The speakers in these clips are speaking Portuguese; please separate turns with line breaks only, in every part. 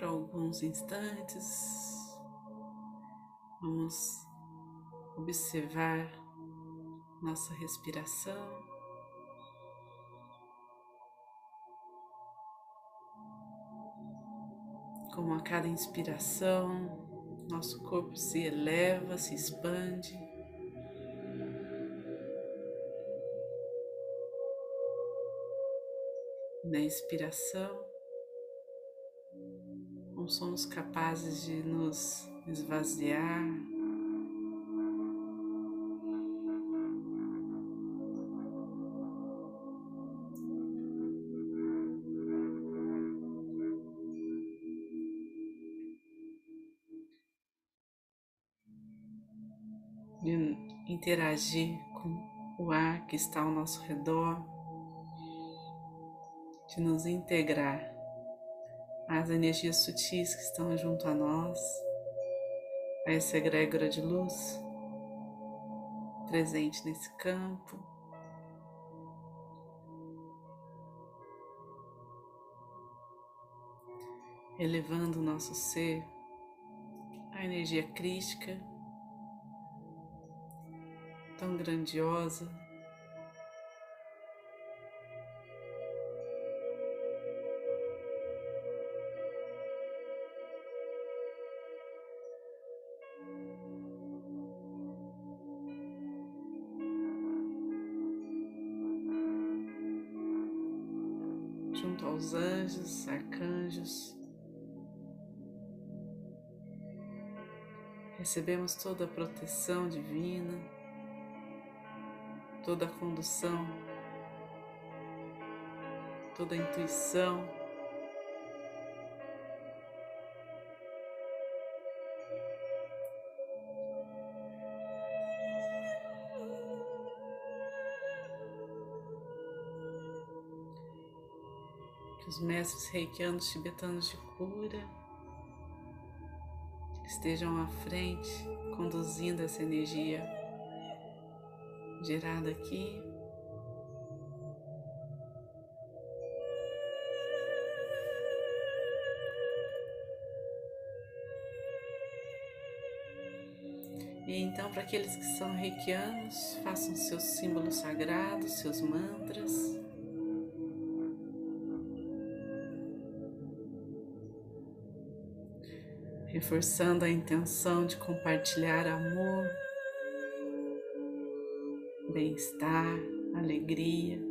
por alguns instantes. Vamos observar nossa respiração. Como a cada inspiração, nosso corpo se eleva, se expande. Na inspiração, somos capazes de nos esvaziar, de interagir com o ar que está ao nosso redor, de nos integrar às energias sutis que estão junto a nós, a essa egrégora de luz presente nesse campo. Elevando o nosso ser à energia crística tão grandiosa. Recebemos toda a proteção divina toda a condução, toda a intuição. Que os mestres reikianos tibetanos de cura estejam à frente, conduzindo essa energia gerada aqui. E então, para aqueles que são reikianos, façam seus símbolos sagrados, seus mantras. Reforçando a intenção de compartilhar amor, bem-estar, alegria.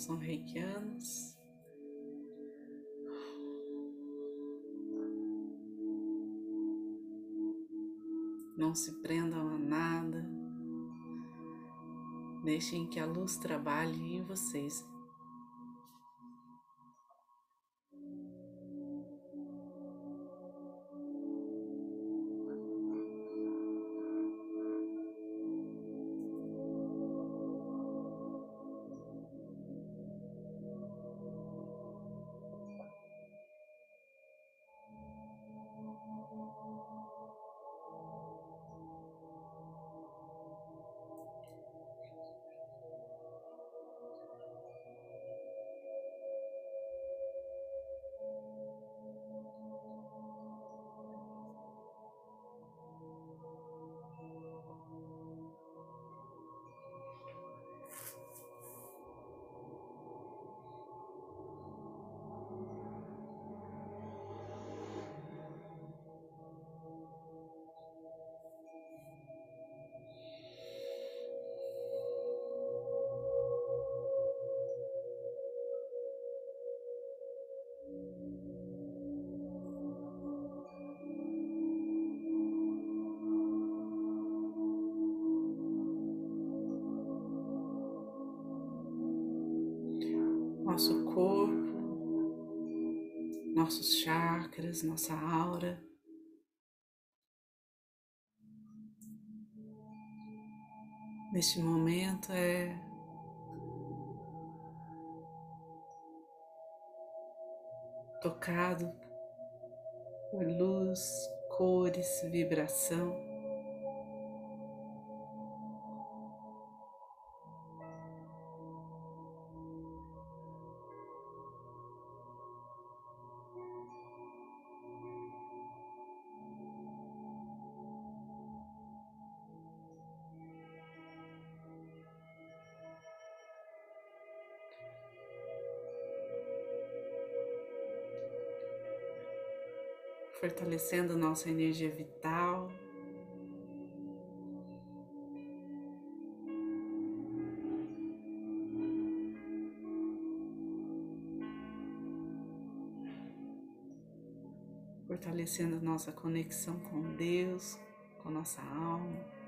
São reikianos, Não se prendam a nada. Deixem que a luz trabalhe em vocês nossos chakras, nossa aura. Neste momento é tocado por luz, cores, vibração. Fortalecendo nossa energia vital. Fortalecendo nossa conexão com Deus, com nossa alma.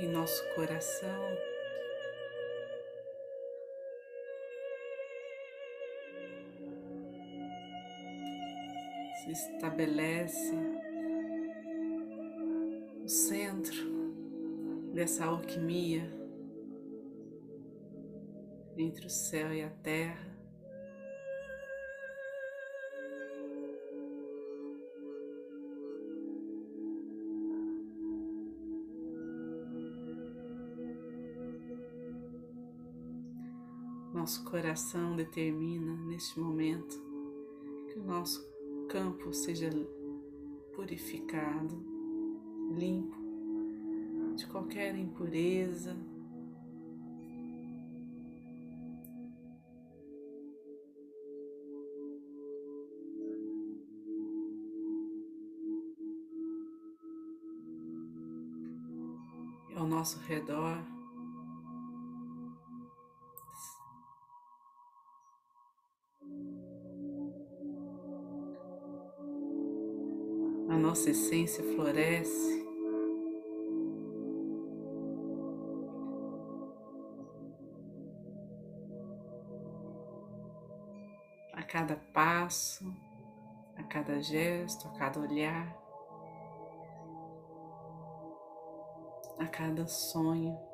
Em nosso coração. Se estabelece o centro dessa alquimia entre o céu e a terra. Nosso coração determina neste momento que o nosso campo seja purificado, limpo de qualquer impureza. Ao nosso redor nossa essência floresce. A cada passo, a cada gesto, a cada olhar, a cada sonho.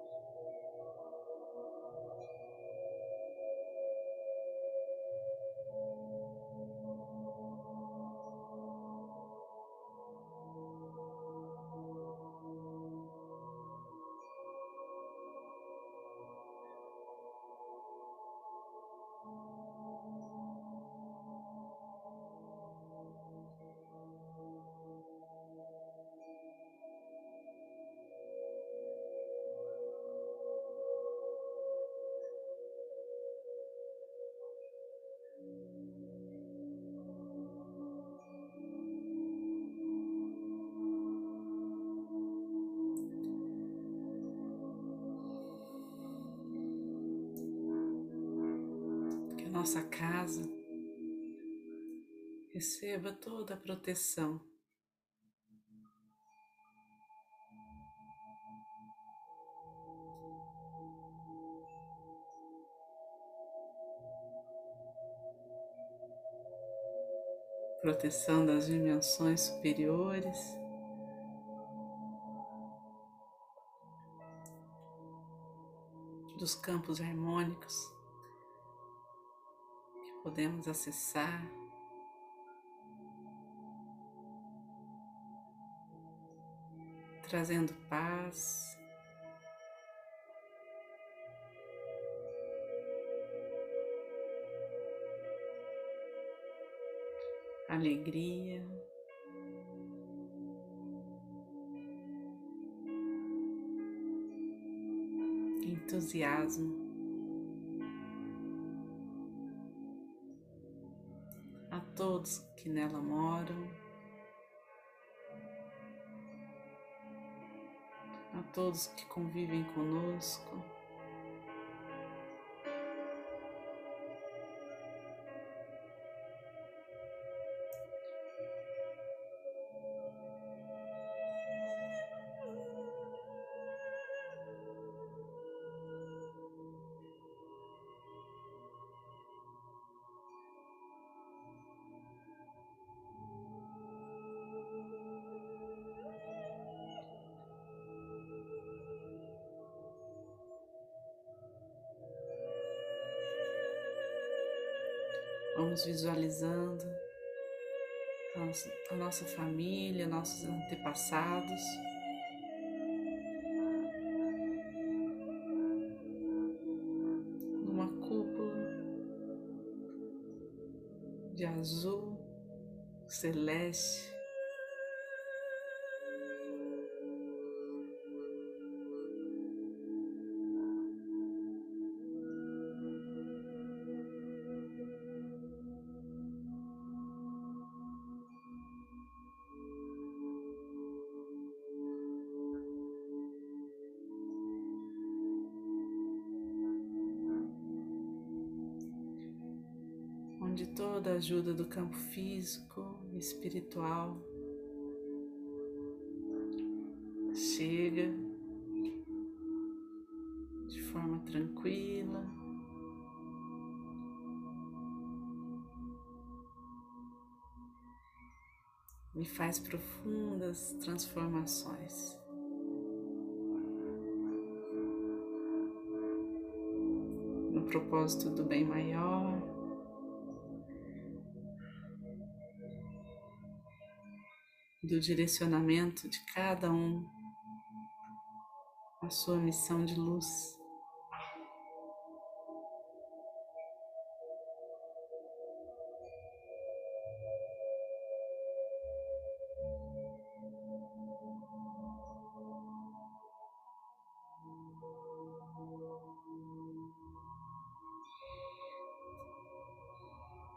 Nossa casa receba toda a proteção. Proteção das dimensões superiores. Dos campos harmônicos podemos acessar. Trazendo paz, alegria, entusiasmo. todos que nela moram, a todos que convivem conosco. Vamos visualizando a nossa família, nossos antepassados. Numa cúpula de azul celeste. Onde toda a ajuda do campo físico e espiritual chega de forma tranquila. Me faz profundas transformações. No propósito do bem maior. Do direcionamento de cada um, a sua missão de luz.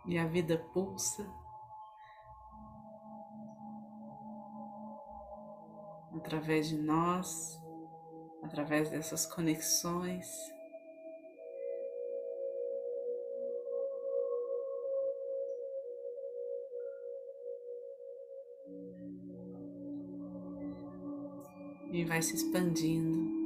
E a vida pulsa através de nós, através dessas conexões. E vai se expandindo.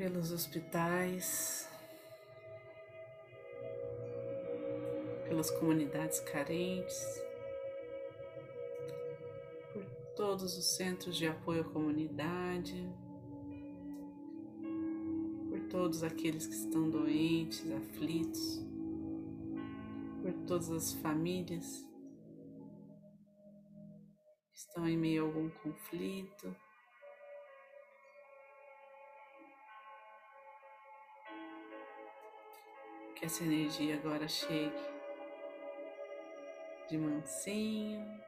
Pelos hospitais, pelas comunidades carentes, por todos os centros de apoio à comunidade, por todos aqueles que estão doentes, aflitos, por todas as famílias que estão em meio a algum conflito. Que essa energia agora chegue de mansinho.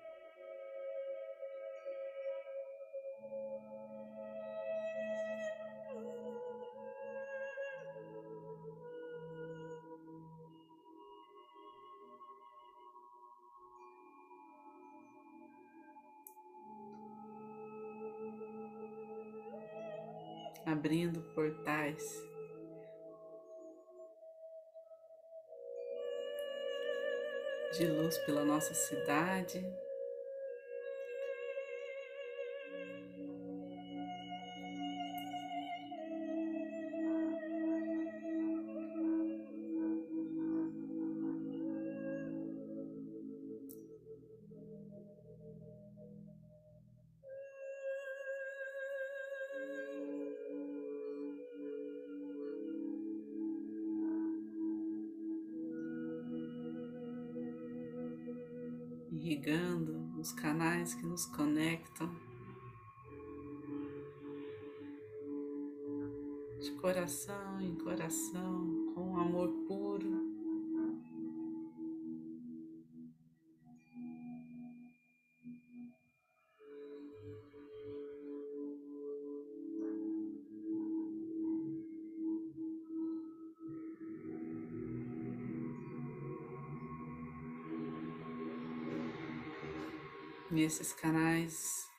Abrindo portais de luz pela nossa cidade. Canais que nos conectam de coração em coração com amor puro. Nesses canais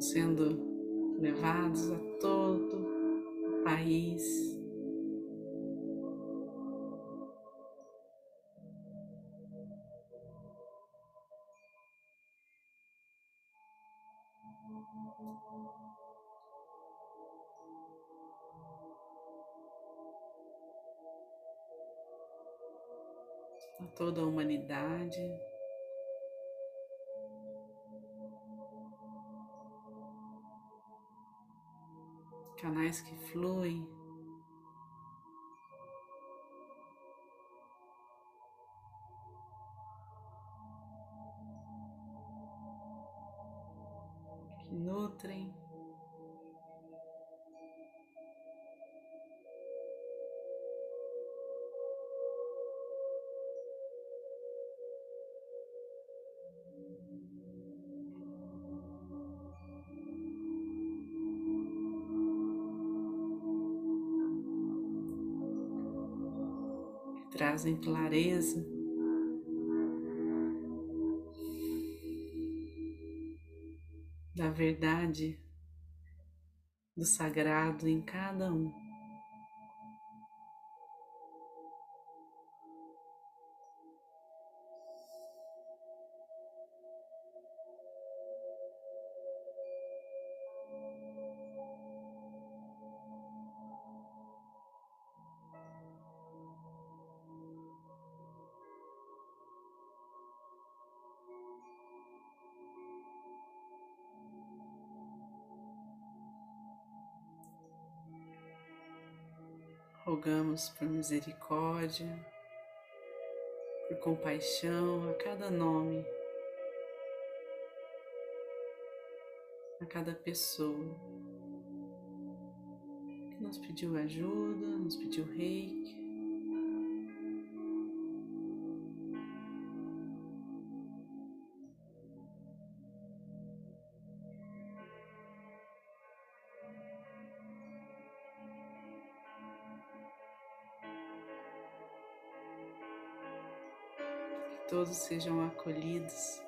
sendo levados a todo o país. A toda a humanidade. Canais que fluem. Trazem clareza. Da verdade, do sagrado em cada um. Rogamos por misericórdia, por compaixão a cada nome, a cada pessoa que nos pediu ajuda, nos pediu reiki. Todos sejam acolhidos.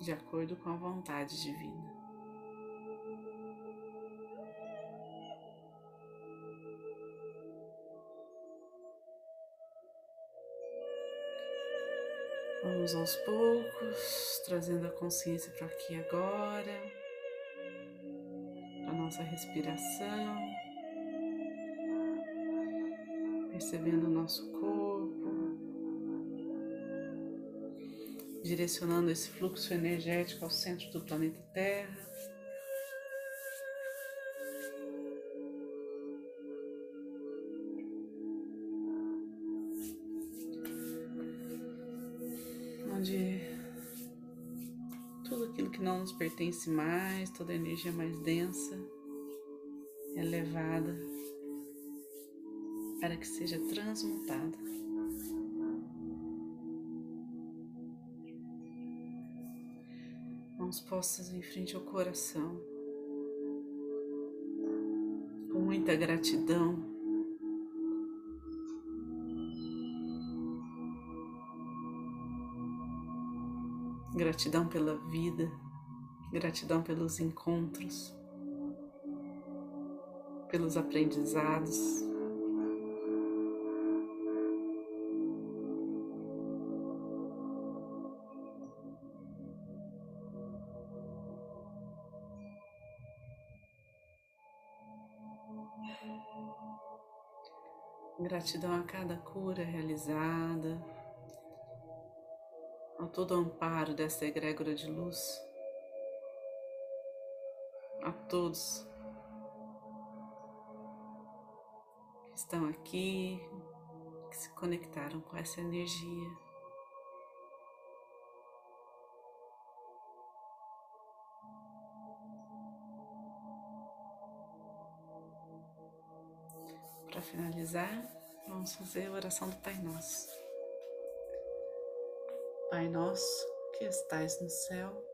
De acordo com a vontade divina. Vamos aos poucos, trazendo a consciência para aqui agora, a nossa respiração, percebendo o nosso corpo, direcionando esse fluxo energético ao centro do planeta Terra. Nos pertence mais, toda energia mais densa é levada para que seja transmutada. Mãos postas em frente ao coração, com muita gratidão. Gratidão pela vida. Gratidão pelos encontros, pelos aprendizados. Gratidão a cada cura realizada, ao todo amparo desta egrégora de luz, a todos que estão aqui, que se conectaram com essa energia. Para finalizar, vamos fazer a oração do Pai Nosso. Pai nosso que estais no céu,